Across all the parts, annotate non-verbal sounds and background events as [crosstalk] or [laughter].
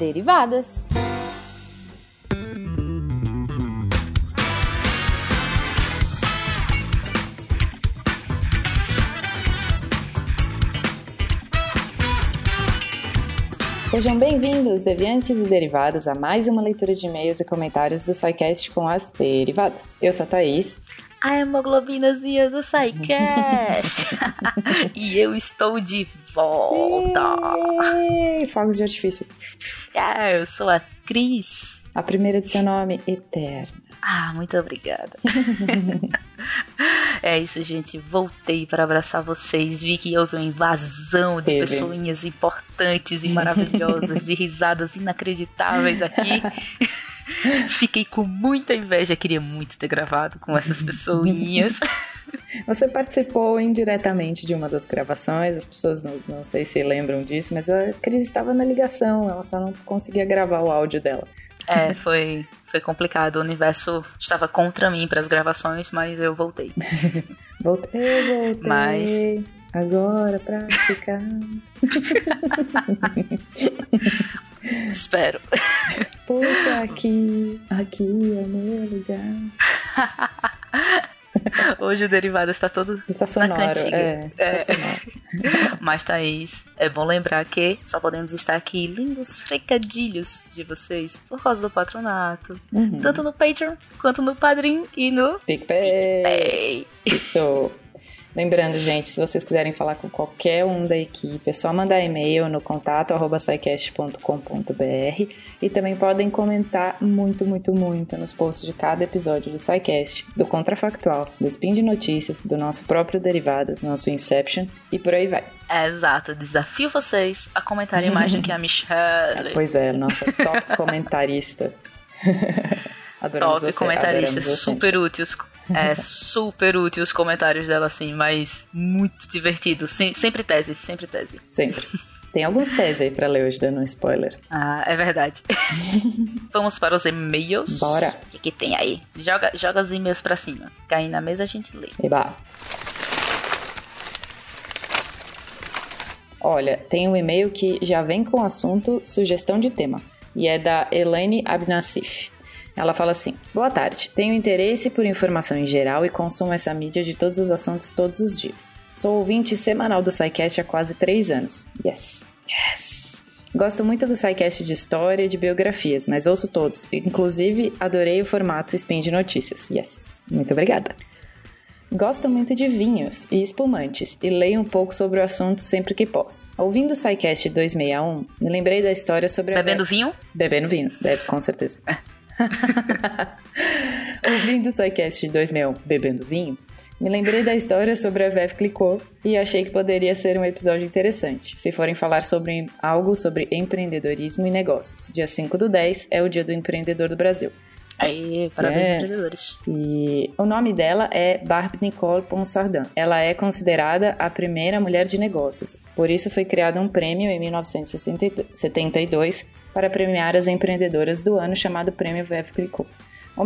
Derivadas. Sejam bem-vindos, deviantes e derivados, a mais uma leitura de e-mails e comentários do SciCast com as derivadas. Eu sou a Thaís. A hemoglobinazinha do SciCast. [laughs] e eu estou de volta. Sim! Fogos de artifício. Ah, eu sou a Cris. A primeira de seu nome, Eterna. Ah, muito obrigada. [laughs] é isso, gente. Voltei para abraçar vocês. Vi que houve uma invasão de Teve. pessoinhas importantes e maravilhosas, de risadas inacreditáveis aqui. [laughs] [laughs] Fiquei com muita inveja. Queria muito ter gravado com essas [laughs] pessoinhas. Você participou indiretamente de uma das gravações, as pessoas não, não sei se lembram disso, mas a Cris estava na ligação, ela só não conseguia gravar o áudio dela. É, foi, foi complicado. O universo estava contra mim para as gravações, mas eu voltei. [laughs] voltei, voltei. Mas. Agora pra ficar. Espero. Porque aqui, aqui é meu lugar. [laughs] Hoje o derivado está todo está sonoro, na cantiga. É, é. sonoro. [laughs] Mas, Thaís, é bom lembrar que só podemos estar aqui lindos recadilhos de vocês por causa do patronato. Uhum. Tanto no Patreon, quanto no Padrim e no PicPay. PicPay. Isso. Lembrando, gente, se vocês quiserem falar com qualquer um da equipe, é só mandar e-mail no contato SciCast.com.br e também podem comentar muito, muito, muito nos posts de cada episódio do SciCast, do Contrafactual, do Spin de Notícias, do nosso próprio Derivadas, nosso Inception e por aí vai. É, exato, desafio vocês a comentarem mais do que a [laughs] Michelle. É, pois é, nossa top comentarista. [laughs] Adoramos top você, comentaristas, super úteis é super útil os comentários dela, assim, mas muito divertido. Sem, sempre tese, sempre tese. Sempre. Tem alguns teses aí pra ler hoje, dando um spoiler. Ah, é verdade. [laughs] Vamos para os e-mails. Bora. O que, que tem aí? Joga, joga os e-mails pra cima. Cair na mesa a gente lê. Eba. Olha, tem um e-mail que já vem com o assunto sugestão de tema. E é da Elaine Abnassif. Ela fala assim: Boa tarde, tenho interesse por informação em geral e consumo essa mídia de todos os assuntos todos os dias. Sou ouvinte semanal do SciCast há quase três anos. Yes, yes. Gosto muito do SciCast de história e de biografias, mas ouço todos. Inclusive, adorei o formato Spin de Notícias. Yes, muito obrigada. Gosto muito de vinhos e espumantes e leio um pouco sobre o assunto sempre que posso. Ouvindo o SciCast 261, me lembrei da história sobre Bebendo a... vinho? Bebendo vinho, deve, com certeza. [laughs] [laughs] Ouvindo o SciCast 2001 Bebendo Vinho, me lembrei da história sobre a Veve Clicot e achei que poderia ser um episódio interessante, se forem falar sobre algo sobre empreendedorismo e negócios. Dia 5 do 10 é o Dia do Empreendedor do Brasil. Aí, parabéns yes. empreendedores. E o nome dela é Barb Nicole Ponsardin. Ela é considerada a primeira mulher de negócios. Por isso foi criado um prêmio em 1972 para premiar as empreendedoras do ano chamado Prêmio Veuve Clicquot. O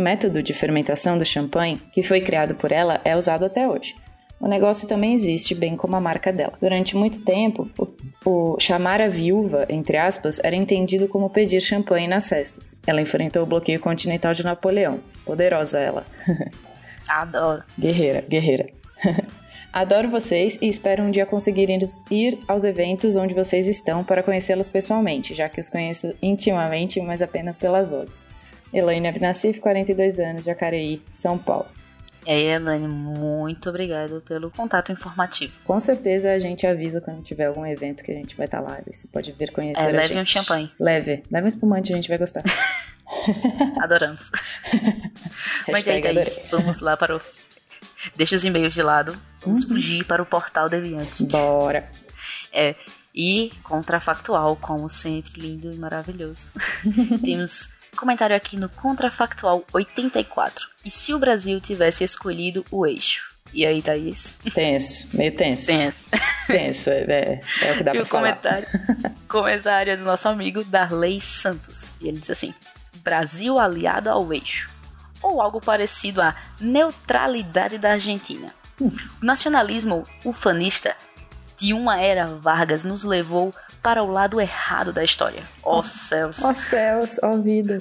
método de fermentação do champanhe, que foi criado por ela, é usado até hoje. O negócio também existe, bem como a marca dela. Durante muito tempo, o, o, chamar a viúva, entre aspas, era entendido como pedir champanhe nas festas. Ela enfrentou o bloqueio continental de Napoleão. Poderosa ela. [laughs] Adoro. Guerreira, guerreira. [laughs] Adoro vocês e espero um dia conseguir ir aos eventos onde vocês estão para conhecê-los pessoalmente, já que os conheço intimamente, mas apenas pelas vozes. Elaine Abnassif, 42 anos, Jacareí, São Paulo. E aí, Elaine, muito obrigado pelo contato informativo. Com certeza a gente avisa quando tiver algum evento que a gente vai estar lá. Você pode vir conhecer é, a leve gente. um champanhe. Leve. Leve um espumante, a gente vai gostar. [laughs] [laughs] Adoramos. [laughs] Mas aí, Thaís, vamos lá para o Deixa os e-mails de lado. Vamos uhum. fugir para o portal Deviante. Bora. [laughs] É, e contrafactual, como sempre, lindo e maravilhoso. [laughs] Temos comentário aqui no Contrafactual 84. E se o Brasil tivesse escolhido o eixo? E aí, Thaís? Tenso, meio tenso. Tenso. Tenso, é, é o que dá e pra o falar. Comentário, [laughs] comentário do nosso amigo Darley Santos. E ele diz assim: Brasil aliado ao eixo ou algo parecido à neutralidade da Argentina. O nacionalismo ufanista de uma era Vargas nos levou para o lado errado da história. Ó oh, céus. Ó oh, céus, ó oh, vida.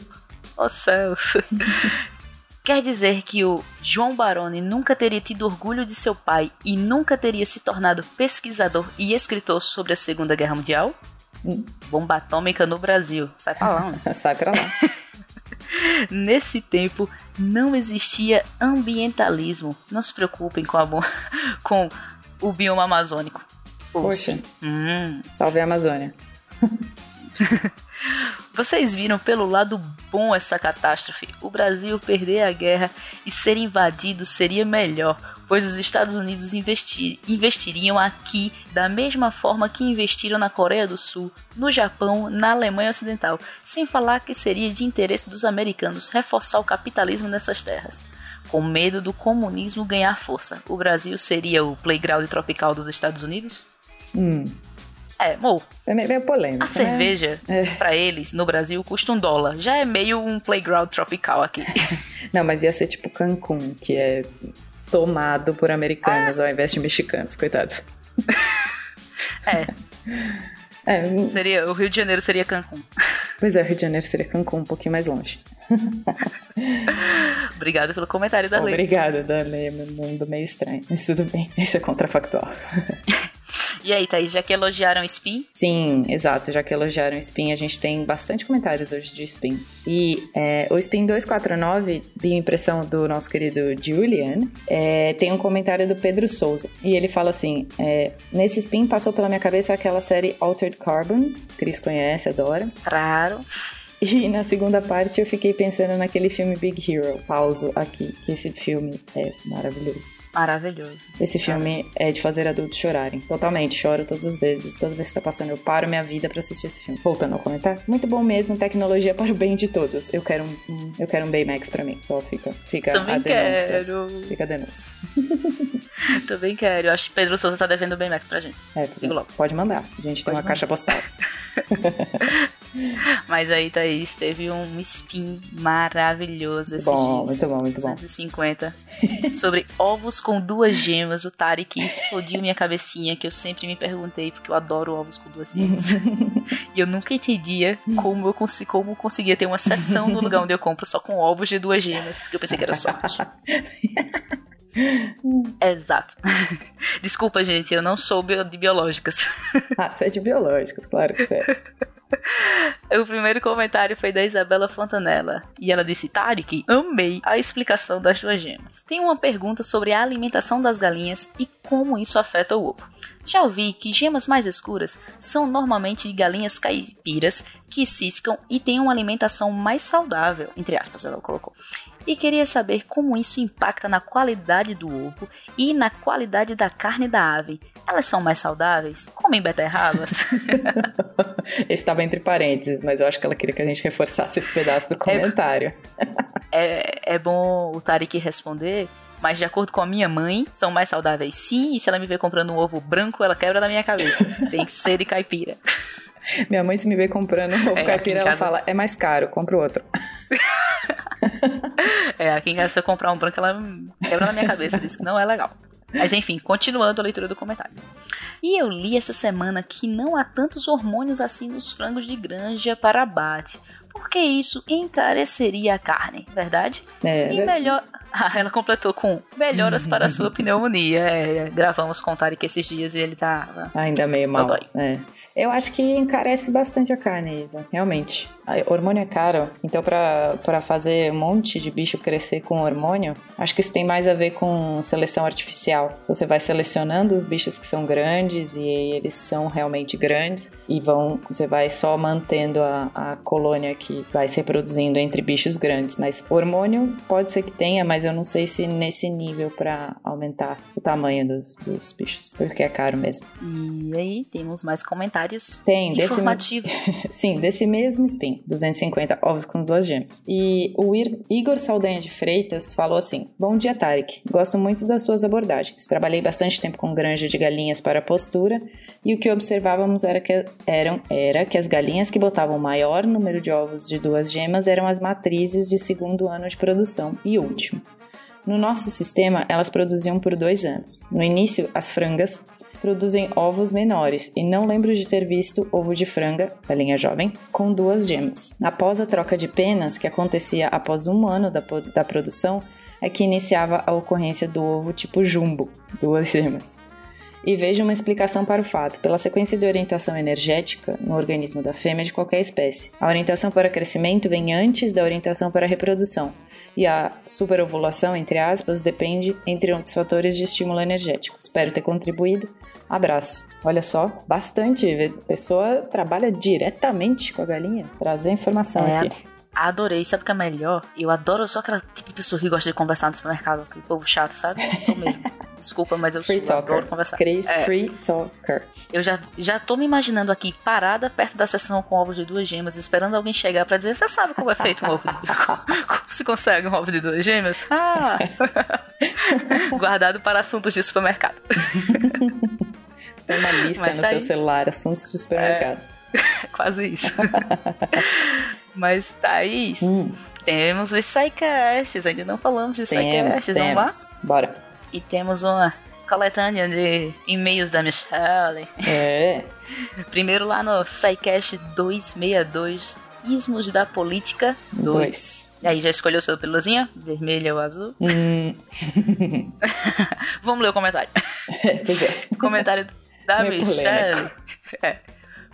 Ó oh, céus. [laughs] Quer dizer que o João Baroni nunca teria tido orgulho de seu pai e nunca teria se tornado pesquisador e escritor sobre a Segunda Guerra Mundial? Hum. Bomba atômica no Brasil. Sai pra lá, né? [laughs] Sai pra lá. Nesse tempo não existia ambientalismo. Não se preocupem com, a [laughs] com o bioma amazônico. Poxa. Hum. Salve a Amazônia. [laughs] Vocês viram pelo lado bom essa catástrofe. O Brasil perder a guerra e ser invadido seria melhor, pois os Estados Unidos investir, investiriam aqui da mesma forma que investiram na Coreia do Sul, no Japão, na Alemanha Ocidental, sem falar que seria de interesse dos americanos reforçar o capitalismo nessas terras. Com medo do comunismo ganhar força, o Brasil seria o playground tropical dos Estados Unidos? Hum. É, mo. É meio polêmico. A né? cerveja, é. para eles, no Brasil, custa um dólar. Já é meio um playground tropical aqui. [laughs] Não, mas ia ser tipo Cancún, que é tomado por americanos ah. ao invés de mexicanos, coitados. É. [laughs] é. Seria, o Rio de Janeiro seria Cancún. Pois é, o Rio de Janeiro seria Cancún, um pouquinho mais longe. [laughs] Obrigada pelo comentário da Lei. Obrigada, da Lei. Meu mundo meio estranho, mas tudo bem. Isso é contrafactual. [laughs] E aí, Thaís, já que elogiaram Spin? Sim, exato. Já que elogiaram Spin, a gente tem bastante comentários hoje de Spin. E é, o Spin 249, de impressão do nosso querido Julian, é, tem um comentário do Pedro Souza. E ele fala assim: é, Nesse Spin passou pela minha cabeça aquela série Altered Carbon, Cris conhece, adora. Claro. E na segunda parte eu fiquei pensando naquele filme Big Hero. Pauso aqui, que esse filme é maravilhoso. Maravilhoso. Esse filme é de fazer adultos chorarem. Totalmente, choro todas as vezes. Toda vez que tá passando, eu paro minha vida para assistir esse filme. Voltando ao comentário. Muito bom mesmo, tecnologia para o bem de todos. Eu quero um, eu quero um Baymax para mim. Só fica, fica Também a denúncia. Quero. Fica a denúncia. [laughs] [laughs] Também quero. Eu acho que Pedro Souza tá devendo o Baymax pra gente. É, pode mandar. A gente pode tem uma mandar. caixa postal. [laughs] Mas aí, Thaís, teve um spin maravilhoso esses bom, dias. Muito bom, muito bom. 250. sobre ovos com duas gemas. O Tarek explodiu minha cabecinha, que eu sempre me perguntei, porque eu adoro ovos com duas gemas. [laughs] e eu nunca entendia como eu consegui, como eu conseguia ter uma sessão no lugar onde eu compro só com ovos de duas gemas, porque eu pensei que era sorte. Exato. [laughs] Desculpa, gente, eu não sou de biológicas. Ah, você é de biológicas, claro que você é. [laughs] O primeiro comentário foi da Isabela Fontanella. E ela disse: Tarek, amei a explicação das duas gemas. Tem uma pergunta sobre a alimentação das galinhas e como isso afeta o ovo. Já ouvi que gemas mais escuras são normalmente de galinhas caipiras que ciscam e têm uma alimentação mais saudável, entre aspas, ela colocou e queria saber como isso impacta na qualidade do ovo e na qualidade da carne da ave. Elas são mais saudáveis? Comem beterrabas? [laughs] esse estava entre parênteses, mas eu acho que ela queria que a gente reforçasse esse pedaço do comentário. [laughs] É, é bom o Tarek responder mas de acordo com a minha mãe, são mais saudáveis sim, e se ela me ver comprando um ovo branco, ela quebra na minha cabeça. Tem que ser de caipira. [laughs] Minha mãe, se me ver comprando um ovo é, caipira, ela casa... fala, é mais caro, compra outro. [laughs] é, aqui em casa, se eu comprar um branco, ela quebra na minha cabeça, diz que não é legal. Mas enfim, continuando a leitura do comentário. E eu li essa semana que não há tantos hormônios assim nos frangos de granja para abate. Porque isso encareceria a carne, verdade? É, e melhor. [laughs] Ah, ela completou com melhoras para a sua [laughs] pneumonia. É, gravamos com o Tarek esses dias e ele tá. Ainda meio mal. É. Eu acho que encarece bastante a carne, Isa, realmente. Hormônio é caro, então para fazer um monte de bicho crescer com hormônio, acho que isso tem mais a ver com seleção artificial. Você vai selecionando os bichos que são grandes e eles são realmente grandes e vão, você vai só mantendo a, a colônia que vai se reproduzindo entre bichos grandes. Mas hormônio pode ser que tenha, mas eu não sei se nesse nível para aumentar o tamanho dos, dos bichos, porque é caro mesmo. E aí, temos mais comentários Tem, informativos. Desse, [laughs] sim, desse mesmo spin. 250 ovos com duas gemas. E o Igor Saldanha de Freitas falou assim: Bom dia, Tarek. Gosto muito das suas abordagens. Trabalhei bastante tempo com granja de galinhas para postura e o que observávamos era que, eram, era que as galinhas que botavam o maior número de ovos de duas gemas eram as matrizes de segundo ano de produção e último. No nosso sistema, elas produziam por dois anos. No início, as frangas produzem ovos menores e não lembro de ter visto ovo de franga, galinha jovem, com duas gemas. Após a troca de penas, que acontecia após um ano da, da produção, é que iniciava a ocorrência do ovo tipo jumbo, duas [laughs] gemas. E vejo uma explicação para o fato, pela sequência de orientação energética no organismo da fêmea de qualquer espécie. A orientação para crescimento vem antes da orientação para reprodução, e a superovulação, entre aspas, depende, entre outros fatores, de estímulo energético. Espero ter contribuído. Abraço. Olha só, bastante. A pessoa trabalha diretamente com a galinha. Trazer informação é, aqui. Adorei. Sabe o que é melhor? Eu adoro só aquela tipo de pessoa que gosta de conversar no supermercado. Aquele povo chato, sabe? Eu sou mesmo. [laughs] Desculpa, mas eu free sou, talker. adoro conversar. Cris, é. free talker. Eu já, já tô me imaginando aqui, parada perto da sessão com ovos de duas gemas, esperando alguém chegar pra dizer, você sabe como é feito um ovo de... [laughs] como se consegue um ovo de duas gemas? Ah! [laughs] Guardado para assuntos de supermercado. Tem uma lista mas no tá seu aí. celular, assuntos de supermercado. É, [laughs] quase isso. [laughs] Mas, Thaís, hum. temos os Psycasts. Ainda não falamos de Psycasts. Vamos lá? Bora. E temos uma coletânea de e-mails da Michelle. É. [laughs] Primeiro lá no Psycast 262, Ismos da Política 2. E aí, já escolheu seu peluzinho? Vermelho ou azul? Hum. Vamos ler o comentário. pois é. Comentário da Michelle. [laughs] É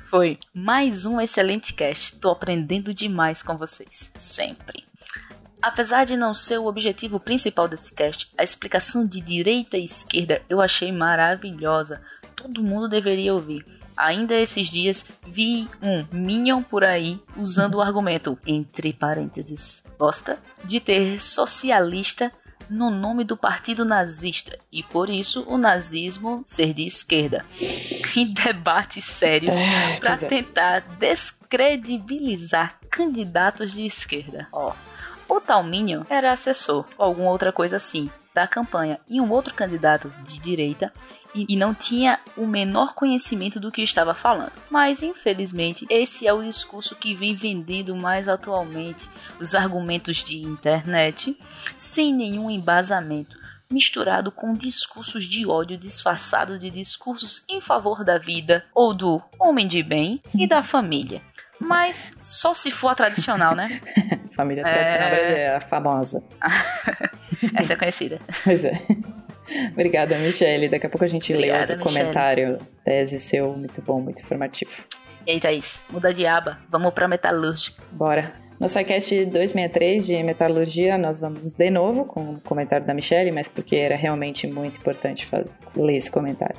foi mais um excelente cast. Tô aprendendo demais com vocês, sempre. Apesar de não ser o objetivo principal desse cast, a explicação de direita e esquerda eu achei maravilhosa. Todo mundo deveria ouvir. Ainda esses dias vi um Minion por aí usando o argumento, entre parênteses, bosta, de ter socialista no nome do partido nazista e por isso o nazismo ser de esquerda. Em debates sérios é, para tentar descredibilizar candidatos de esquerda. Ó, o tal Minion era assessor ou alguma outra coisa assim da campanha e um outro candidato de direita e não tinha o menor conhecimento do que estava falando. Mas infelizmente, esse é o discurso que vem vendendo mais atualmente os argumentos de internet sem nenhum embasamento misturado com discursos de ódio disfarçado de discursos em favor da vida ou do homem de bem e da [laughs] família. Mas só se for a tradicional, né? [laughs] família tradicional é... brasileira, famosa. [laughs] Essa é conhecida. Pois é. Obrigada, Michelle. Daqui a pouco a gente Obrigada, lê outro Michele. comentário. Tese seu, muito bom, muito informativo. E aí, Thaís? Muda de aba. Vamos pra metalúrgica. Bora. No SciCast 263 de metalurgia, nós vamos de novo com o comentário da Michelle, mas porque era realmente muito importante fazer, ler esse comentário.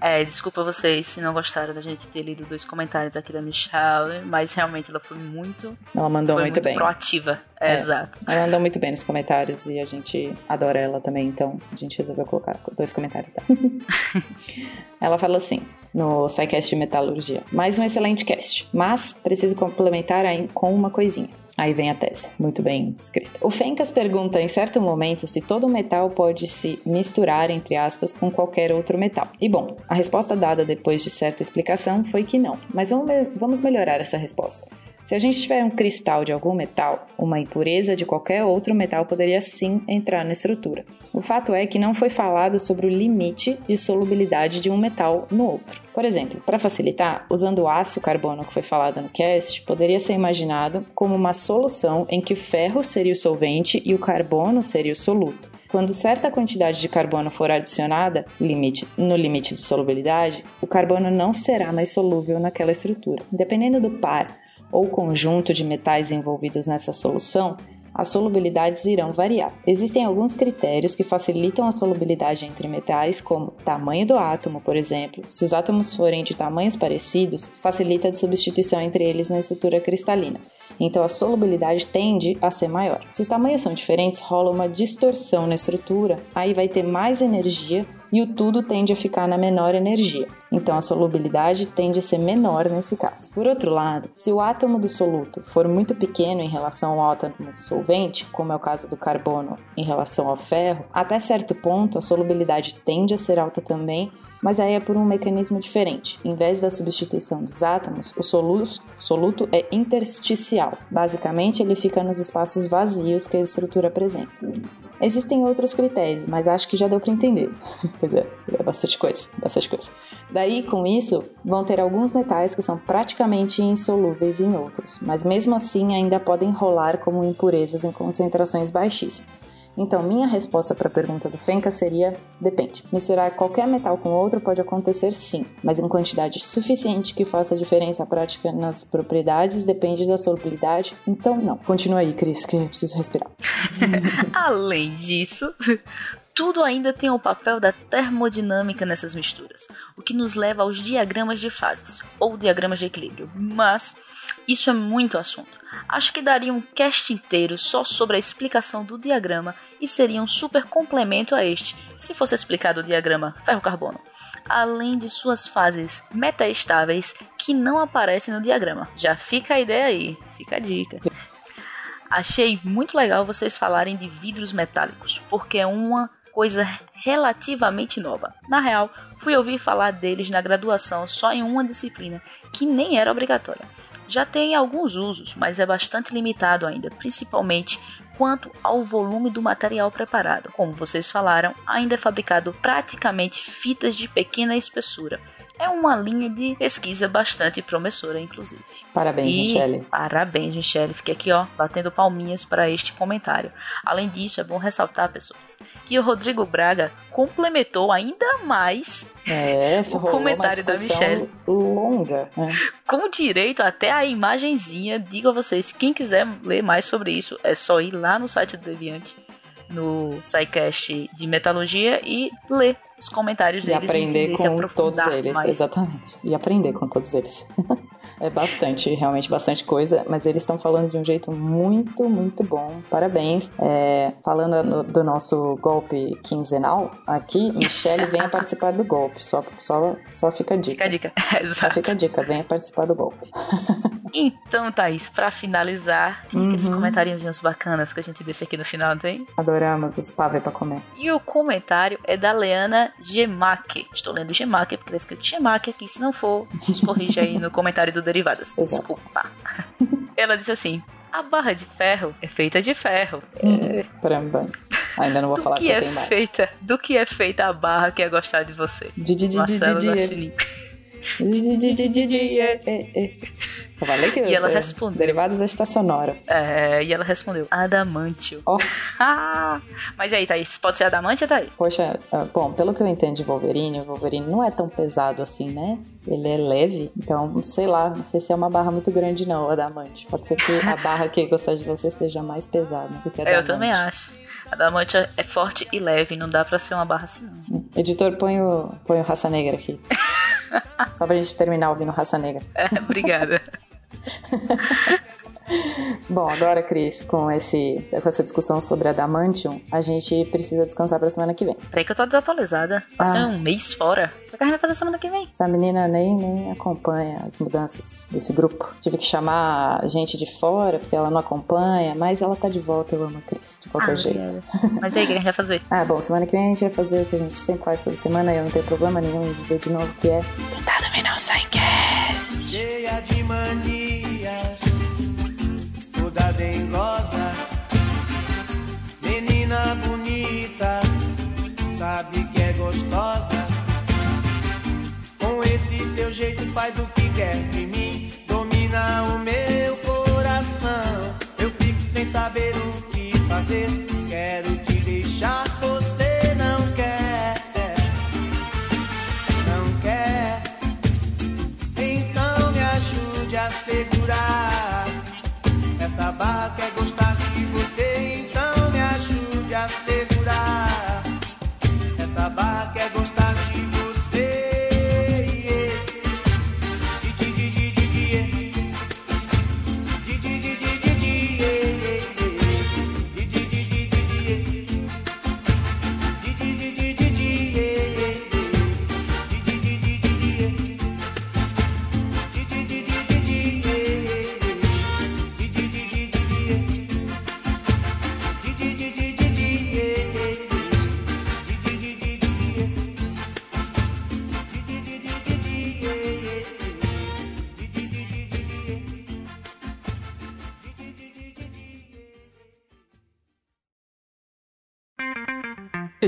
É, desculpa vocês se não gostaram da gente ter lido dois comentários aqui da Michelle, mas realmente ela foi muito. Ela mandou muito, muito bem. proativa. É, é, exato. Ela mandou muito bem nos comentários e a gente adora ela também, então a gente resolveu colocar dois comentários [laughs] ela fala assim: no SciCast de Metalurgia. Mais um excelente cast, mas preciso complementar aí com uma coisinha. Aí vem a tese, muito bem escrita. O Fencas pergunta em certo momento se todo metal pode se misturar, entre aspas, com qualquer outro metal. E bom, a resposta dada depois de certa explicação foi que não, mas vamos melhorar essa resposta. Se a gente tiver um cristal de algum metal, uma impureza de qualquer outro metal poderia sim entrar na estrutura. O fato é que não foi falado sobre o limite de solubilidade de um metal no outro. Por exemplo, para facilitar, usando o aço carbono que foi falado no cast, poderia ser imaginado como uma solução em que o ferro seria o solvente e o carbono seria o soluto. Quando certa quantidade de carbono for adicionada limite, no limite de solubilidade, o carbono não será mais solúvel naquela estrutura. Dependendo do par ou conjunto de metais envolvidos nessa solução, as solubilidades irão variar. Existem alguns critérios que facilitam a solubilidade entre metais, como tamanho do átomo, por exemplo. Se os átomos forem de tamanhos parecidos, facilita a substituição entre eles na estrutura cristalina. Então a solubilidade tende a ser maior. Se os tamanhos são diferentes, rola uma distorção na estrutura, aí vai ter mais energia e o tudo tende a ficar na menor energia. Então a solubilidade tende a ser menor nesse caso. Por outro lado, se o átomo do soluto for muito pequeno em relação ao átomo do solvente, como é o caso do carbono em relação ao ferro, até certo ponto a solubilidade tende a ser alta também mas aí é por um mecanismo diferente. Em vez da substituição dos átomos, o soluto, soluto é intersticial. Basicamente, ele fica nos espaços vazios que a estrutura apresenta. Existem outros critérios, mas acho que já deu para entender. [laughs] pois é, é bastante coisa, bastante coisa. Daí, com isso, vão ter alguns metais que são praticamente insolúveis em outros, mas mesmo assim ainda podem rolar como impurezas em concentrações baixíssimas. Então, minha resposta para a pergunta do Fenka seria: depende. Misturar qualquer metal com outro pode acontecer sim, mas em quantidade suficiente que faça diferença prática nas propriedades depende da solubilidade. Então, não. Continua aí, Cris, que preciso respirar. [laughs] Além disso, tudo ainda tem o papel da termodinâmica nessas misturas, o que nos leva aos diagramas de fases, ou diagramas de equilíbrio. Mas isso é muito assunto. Acho que daria um cast inteiro só sobre a explicação do diagrama e seria um super complemento a este, se fosse explicado o diagrama ferro-carbono, além de suas fases metaestáveis que não aparecem no diagrama. Já fica a ideia aí, fica a dica. Achei muito legal vocês falarem de vidros metálicos, porque é uma coisa relativamente nova. Na real, fui ouvir falar deles na graduação só em uma disciplina, que nem era obrigatória já tem alguns usos, mas é bastante limitado ainda, principalmente quanto ao volume do material preparado. Como vocês falaram, ainda é fabricado praticamente fitas de pequena espessura, é uma linha de pesquisa bastante promissora, inclusive. Parabéns, e Michele. Parabéns, Michele. Fiquei aqui, ó, batendo palminhas para este comentário. Além disso, é bom ressaltar, pessoas, que o Rodrigo Braga complementou ainda mais é, [laughs] o comentário da Michelle. Longa. Né? Com direito até a imagenzinha. Digo a vocês, quem quiser ler mais sobre isso, é só ir lá no site do Deviante no SciCast de Metalurgia e ler os comentários e deles aprender e com todos eles, mais. exatamente. E aprender com todos eles. [laughs] é bastante, realmente bastante coisa, mas eles estão falando de um jeito muito, muito bom. Parabéns. É, falando no, do nosso golpe quinzenal, aqui, Michelle venha [laughs] participar do golpe. Só, só, só fica a dica. Fica a dica, [laughs] exato. Só fica a dica, venha participar do golpe. Então, Thaís, pra finalizar, tem uhum. aqueles comentários bacanas que a gente deixa aqui no final, tem? Adoramos os pavê pra comer. E o comentário é da Leana Gemac. Estou lendo Gemac porque está escrito Gemac aqui. Se não for, nos corrija aí no comentário do Derivadas. Desculpa. Ela disse assim: a barra de ferro é feita de ferro. Hum, Caramba. Ainda não vou do falar que, que é feita, Do que é feita a barra que é gostar de você? Marcelo só falei que e ela respondeu. Derivados esta sonora. É, e ela respondeu: Adamantio. Oh. [laughs] Mas aí, Thaís, pode ser Adamantio, Thaís? Poxa, ah, bom, pelo que eu entendo de Wolverine, o Wolverine não é tão pesado assim, né? Ele é leve, então, sei lá, não sei se é uma barra muito grande, não, o Adamante. Pode ser que a barra que gostar de você seja mais pesada do que a Eu também acho. A Adamante é forte e leve, não dá pra ser uma barra assim, não. Editor, põe o, põe o Raça Negra aqui. [laughs] Só pra gente terminar ouvindo Raça Negra. É, obrigada. [laughs] [laughs] Bom, agora, Cris, com, esse, com essa discussão sobre Adamantium, a gente precisa descansar pra semana que vem. Peraí que eu tô desatualizada. Passei ah. um mês fora. O que a gente vai fazer semana que vem? Essa menina nem, nem acompanha as mudanças desse grupo. Tive que chamar gente de fora, porque ela não acompanha, mas ela tá de volta, eu amo a Cris, de qualquer ah, jeito. Mas aí, o que a gente vai fazer? [laughs] ah, bom, semana que vem a gente vai fazer o que a gente sempre faz toda semana, e eu não tenho problema nenhum em dizer de novo que é... Tentar sai cast. Cheia de manias toda menina bonita, sabe que é gostosa. Com esse seu jeito faz o que quer de mim, domina o meu coração. Eu fico sem saber o que fazer,